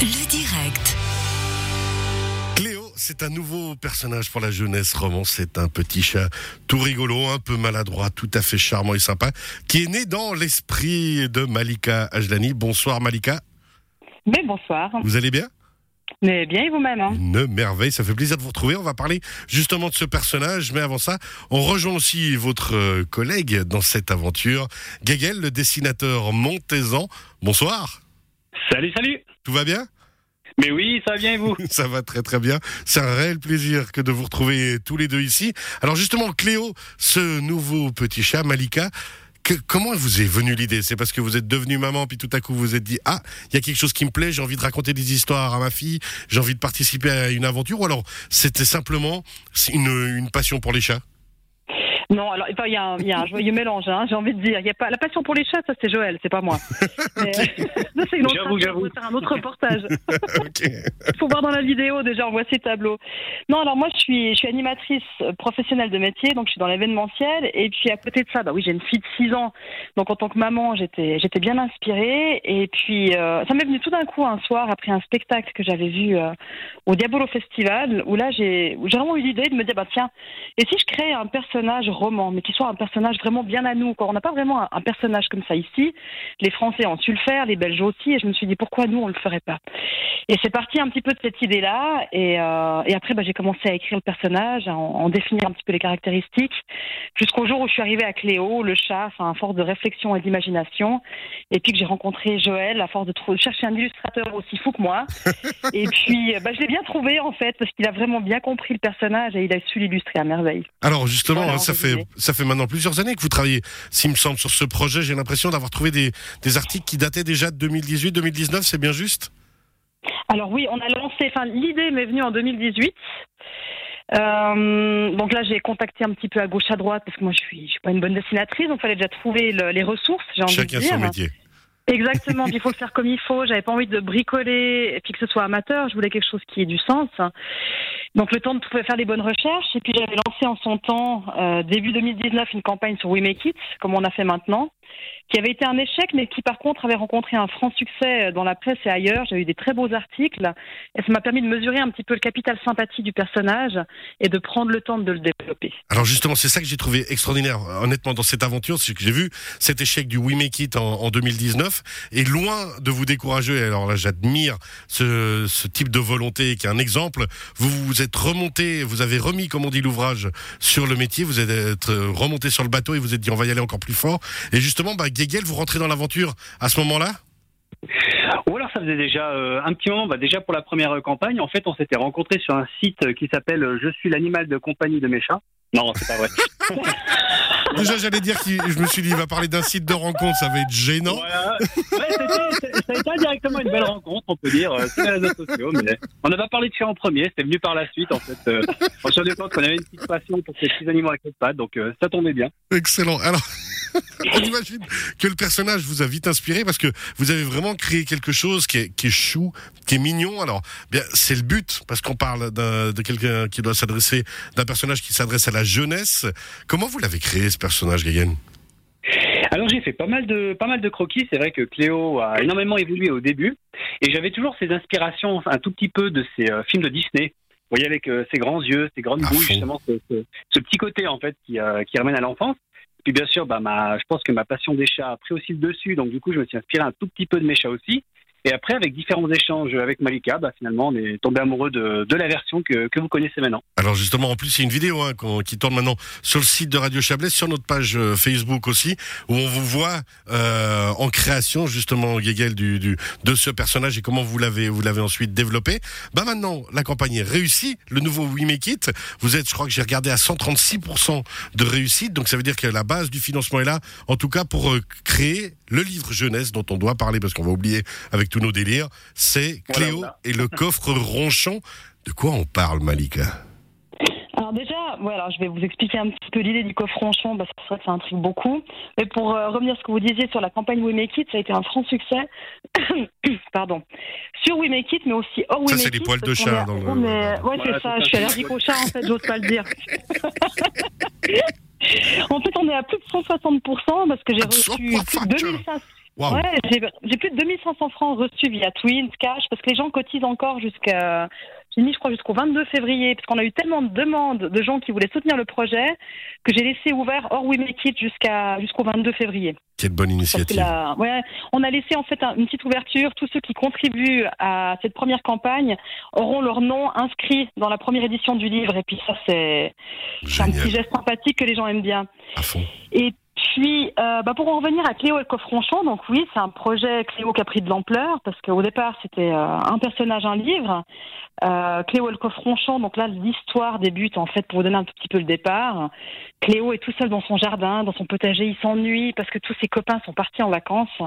Le direct. Cléo, c'est un nouveau personnage pour la jeunesse roman. C'est un petit chat tout rigolo, un peu maladroit, tout à fait charmant et sympa, qui est né dans l'esprit de Malika Ajlani. Bonsoir Malika. Mais bonsoir. Vous allez bien? Mais bien et vous-même hein? Une merveille, ça fait plaisir de vous retrouver. On va parler justement de ce personnage, mais avant ça, on rejoint aussi votre euh, collègue dans cette aventure, Gagel, le dessinateur montaisan. Bonsoir. Salut, salut Tout va bien? Mais oui, ça va bien et vous? Ça va très très bien. C'est un réel plaisir que de vous retrouver tous les deux ici. Alors justement, Cléo, ce nouveau petit chat, Malika, que- comment vous est venue l'idée? C'est parce que vous êtes devenue maman, puis tout à coup vous vous êtes dit ah, il y a quelque chose qui me plaît, j'ai envie de raconter des histoires à ma fille, j'ai envie de participer à une aventure, ou alors c'était simplement une, une passion pour les chats? Non, alors il y, a un- il y a un joyeux mélange, hein, j'ai envie de dire. Il y a pas la passion pour les chats, ça c'est Joël, c'est pas moi. Mais, ça, c'est une autre J'avoue, j'avoue. faire un autre reportage. Il faut voir dans la vidéo déjà, on voit ces tableaux. Non, alors moi je suis, je suis animatrice euh, professionnelle de métier, donc je suis dans l'événementiel. Et puis à côté de ça, bah oui, j'ai une fille de 6 ans. Donc en tant que maman, j'étais, j'étais bien inspirée. Et puis euh, ça m'est venu tout d'un coup un soir après un spectacle que j'avais vu euh, au Diabolo Festival, où là j'ai, où j'ai vraiment eu l'idée de me dire, bah tiens, et si je crée un personnage roman, mais qui soit un personnage vraiment bien à nous, quoi. On n'a pas vraiment un, un personnage comme ça ici. Les Français ont su le faire, les Belges aussi. Et je me suis dit, pourquoi nous on le ferait pas? Et c'est parti un petit peu de cette idée-là. Et, euh, et après, bah, j'ai commencé à écrire le personnage, à en, en définir un petit peu les caractéristiques, jusqu'au jour où je suis arrivée à Cléo, le chat, à force de réflexion et d'imagination. Et puis que j'ai rencontré Joël, à force de chercher un illustrateur aussi fou que moi. et puis, euh, bah, je l'ai bien trouvé, en fait, parce qu'il a vraiment bien compris le personnage et il a su l'illustrer à merveille. Alors justement, Voilà, ça en fait ça fait maintenant plusieurs années que vous travaillez, s'il me semble, sur ce projet. J'ai l'impression d'avoir trouvé des, des articles qui dataient déjà de 2018-2019. C'est bien juste? Alors oui, on a lancé, enfin l'idée m'est venue en 2018. Euh, donc là, j'ai contacté un petit peu à gauche à droite parce que moi, je suis, je suis pas une bonne dessinatrice, donc il fallait déjà trouver le- les ressources. J'ai envie Chacun de dire. son métier. Exactement, il faut le faire comme il faut. J'avais pas envie de bricoler et puis que ce soit amateur. Je voulais quelque chose qui ait du sens. Donc le temps de faire les bonnes recherches. Et puis j'avais lancé en son temps, euh, début 2019, une campagne sur We Make It, comme on a fait maintenant, qui avait été un échec, mais qui par contre avait rencontré un franc succès dans la presse et ailleurs. J'ai eu des très beaux articles. Et ça m'a permis de mesurer un petit peu le capital sympathie du personnage et de prendre le temps de le développer. Alors justement, c'est ça que j'ai trouvé extraordinaire, honnêtement, dans cette aventure, c'est que j'ai vu cet échec du We Make It en, en 2019, et loin de vous décourager, alors là j'admire ce, ce type de volonté qui est un exemple, vous vous êtes remonté, vous avez remis, comme on dit, l'ouvrage sur le métier, vous êtes euh, remonté sur le bateau et vous êtes dit on va y aller encore plus fort, et justement, bah, vous rentrez dans l'aventure à ce moment-là? Ou alors ça faisait déjà euh, un petit moment, bah, déjà pour la première campagne, en fait on s'était rencontrés sur un site euh, qui s'appelle euh, Je suis l'animal de compagnie de mes chats. Non, c'est pas vrai. Déjà j'allais dire que je me suis dit il va parler d'un site de rencontre, ça va être gênant. Voilà. Ouais, ça a été indirectement une belle rencontre, on peut dire, euh, sur les réseaux sociaux. Mais on n'a pas parlé de chats en premier, c'était venu par la suite en fait. Euh, on s'est rendu compte qu'on avait une petite passion pour ces petits animaux avec les pattes, donc ça tombait bien. Excellent. Alors, on imagine que le personnage vous a vite inspiré parce que vous avez vraiment créé quelque chose qui est, qui est chou, qui est mignon. Alors, bien, c'est le but parce qu'on parle de quelqu'un qui doit s'adresser, d'un personnage qui s'adresse à la jeunesse. Comment vous l'avez créé ce personnage, Gayen Alors j'ai fait pas mal de pas mal de croquis. C'est vrai que Cléo a énormément évolué au début, et j'avais toujours ces inspirations un tout petit peu de ces euh, films de Disney. Vous voyez avec euh, ses grands yeux, ses grandes bouches, justement ce, ce- ce petit côté en fait qui, euh, qui ramène à l'enfance. Puis bien sûr, bah, ma, je pense que ma passion des chats a pris aussi le dessus, donc du coup je me suis inspiré un tout petit peu de mes chats aussi. Et après, avec différents échanges avec Malika, bah, finalement, on est tombé amoureux de, la version que, vous connaissez maintenant. Alors justement, en plus, il y a une vidéo hein, qui tourne maintenant sur le site de Radio Chablais, sur notre page euh, Facebook aussi, où on vous voit euh, en création justement, Guéguel, du, du, de ce personnage et comment vous l'avez vous l'avez ensuite développé. Bah maintenant, la campagne est réussie. Le nouveau We Make It, vous êtes, je crois que j'ai regardé à 136% de réussite, donc ça veut dire que la base du financement est là, en tout cas pour euh, créer le livre jeunesse dont on doit parler parce qu'on va oublier avec tous nos délires. C'est Cléo voilà. et le coffre ronchon. De quoi on parle, Malika Alors déjà, voilà, je vais vous expliquer un petit peu l'idée du coffre ronchon parce que c'est vrai que ça intrigue beaucoup. Mais pour euh, revenir à ce que vous disiez sur la campagne We Make It, ça a été un franc succès. Pardon. Sur We Make It, mais aussi hors We Ça, Make c'est It. les poils de chat est- dans le- Ouais, Voilà, c'est ça. c'est Je ça. suis allergique aux chats, en fait, j'ose pas le dire. en fait, on est à plus de 160% parce que j'ai reçu plus de 160. 2500 Waouh. Ouais, j'ai plus de 2500 francs reçus via Twins, Cash, parce que les gens cotisent encore jusqu'à, j'ai mis, je crois, jusqu'au 22 février, parce qu'on a eu tellement de demandes de gens qui voulaient soutenir le projet que j'ai laissé ouvert hors We Make It jusqu'à, jusqu'au 22 février. Quelle bonne initiative. ouais, on a laissé en fait un- une petite ouverture. Tous ceux qui contribuent à cette première campagne auront leur nom inscrit dans la première édition du livre. Et puis ça, c'est un petit geste sympathique que les gens aiment bien. À fond. Et puis, euh, bah pour en revenir à Cléo et le coffronchon, donc oui, c'est un projet Cléo qui a pris de l'ampleur parce qu'au départ c'était euh, un personnage, un livre. Euh, Cléo et le coffronchon, donc là l'histoire débute en fait pour vous donner un tout petit peu le départ. Cléo est tout seul dans son jardin, dans son potager, il s'ennuie parce que tous ses copains sont partis en vacances.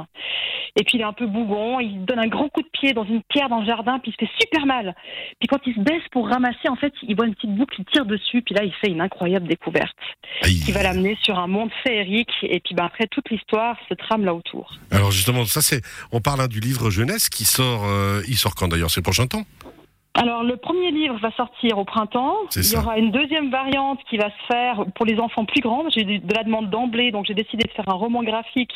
Et puis il est un peu bougon, il donne un grand coup de pied dans une pierre dans le jardin, puis il se fait super mal. Puis quand il se baisse pour ramasser, en fait, il voit une petite boucle, il tire dessus, puis là il fait une incroyable découverte Aïe. qui va l'amener sur un monde féerique. Et puis bah, après, toute l'histoire se trame là autour. Alors justement, ça c'est, on parle hein, du livre jeunesse qui sort, euh, il sort quand d'ailleurs, c'est prochain temps? Alors, le premier livre va sortir au printemps. Il y ça. aura une deuxième variante qui va se faire pour les enfants plus grands. J'ai eu de la demande d'emblée, donc j'ai décidé de faire un roman graphique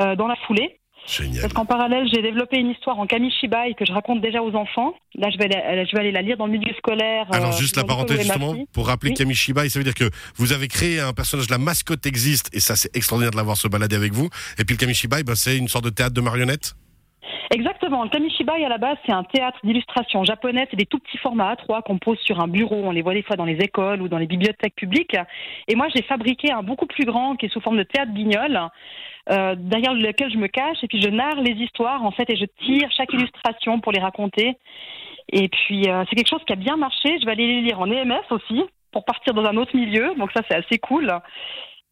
euh, dans la foulée. Génial. Parce qu'en parallèle, j'ai développé une histoire en kamishibai que je raconte déjà aux enfants. Là, je vais aller, je vais aller la lire dans le milieu scolaire. Alors euh, juste la parenthèse justement pour rappeler Oui. Kamishibai, ça veut dire que vous avez créé un personnage, la mascotte existe et ça c'est extraordinaire de l'avoir se balader avec vous. Et puis le Kamishibai, ben, c'est une sorte de théâtre de marionnettes? Exactement. Le kamishibai, à la base, c'est un théâtre d'illustration japonais. C'est des tout petits formats A3 qu'on pose sur un bureau. On les voit des fois dans les écoles ou dans les bibliothèques publiques. Et moi, j'ai fabriqué un beaucoup plus grand qui est sous forme de théâtre guignol, euh, derrière lequel je me cache. Et puis, je narre les histoires, en fait, et je tire chaque illustration pour les raconter. Et puis, euh, c'est quelque chose qui a bien marché. Je vais aller les lire en EMS aussi, pour partir dans un autre milieu. Donc, ça, c'est assez cool.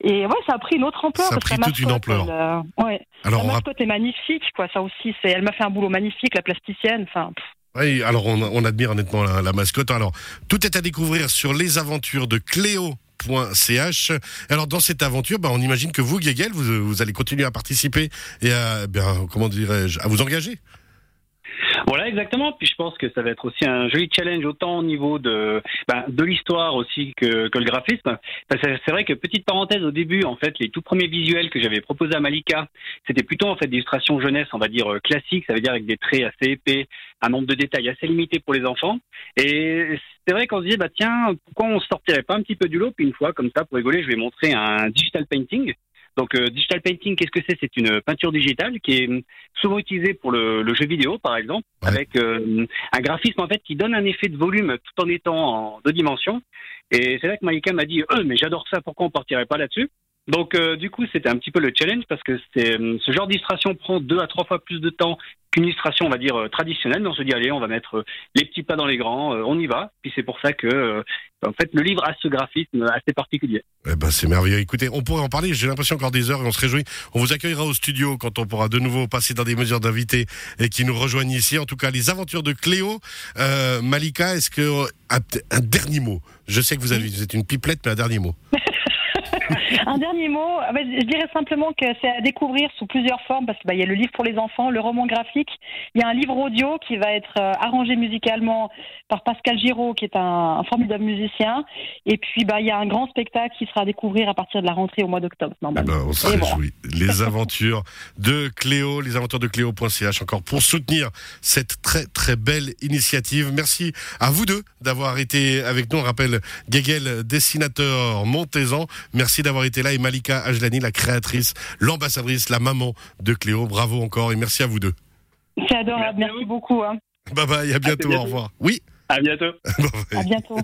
Et ouais, ça a pris une autre ampleur. Ça a pris toute une ampleur. elle, euh, ouais. Alors La on mascotte est magnifique, quoi. Ça aussi, c'est. Elle m'a fait un boulot magnifique, la plasticienne. Enfin, oui, alors on, on admire honnêtement la, la mascotte. Alors tout est à découvrir sur les aventures de Cléo.ch. Alors dans cette aventure, ben, on imagine que vous, Guéguel, vous, vous allez continuer à participer et à, bien, comment dirais-je, à vous engager. Voilà, exactement. Puis je pense que ça va être aussi un joli challenge autant au niveau de ben, de l'histoire aussi que, que le graphisme. C'est vrai que petite parenthèse au début, en fait, les tout premiers visuels que j'avais proposés à Malika, c'était plutôt en fait des illustrations jeunesse, on va dire euh, classiques, ça veut dire avec des traits assez épais, un nombre de détails assez limité pour les enfants. Et c'est vrai qu'on se disait bah tiens, pourquoi on sortirait pas un petit peu du lot Puis une fois comme ça pour rigoler, je vais montrer un digital painting. Donc, euh, digital painting, qu'est-ce que c'est? C'est une peinture digitale qui est souvent utilisée pour le, le jeu vidéo, par exemple, Ouais. avec euh, un graphisme en fait qui donne un effet de volume tout en étant en deux dimensions. Et c'est là que Malika m'a dit, euh, mais j'adore ça, pourquoi on partirait pas là-dessus? Donc, euh, du coup, c'était un petit peu le challenge parce que c'est hum, ce genre d'illustration prend deux à trois fois plus de temps qu'une illustration, on va dire euh, traditionnelle. Mais on se dit, allez, on va mettre euh, les petits pas dans les grands, euh, on y va. Puis c'est pour ça que, euh, en fait, le livre a ce graphisme assez particulier. Eh ben, c'est merveilleux. Écoutez, on pourrait en parler. J'ai l'impression encore des heures et on se réjouit. On vous accueillera au studio quand on pourra de nouveau passer dans des mesures d'invités et qui nous rejoignent ici. En tout cas, les aventures de Cléo. Euh, Malika, est-ce que un, un dernier mot? Je sais que vous, avez, vous êtes une pipelette, mais un dernier mot. Un dernier mot, ah bah, je dirais simplement que c'est à découvrir sous plusieurs formes parce qu'il bah, y a le livre pour les enfants, le roman graphique, il y a un livre audio qui va être euh, arrangé musicalement par Pascal Giraud qui est un, un formidable musicien et puis bah il y a un grand spectacle qui sera à découvrir à partir de la rentrée au mois d'octobre normalement. ben, on se réjouit. Les aventures de Cléo, les aventures de Cléo.ch encore pour soutenir cette très très belle initiative. Merci à vous deux d'avoir été avec nous. On rappelle Guéguel, dessinateur montaisan. Merci d'avoir été là et Malika Ajlani, la créatrice, l'ambassadrice, la maman de Cléo. Bravo encore et merci à vous deux. C'est adorable, Merci à merci beaucoup. Hein. Bye bye, à bientôt, bientôt. au revoir. Oui. À bientôt. À bientôt.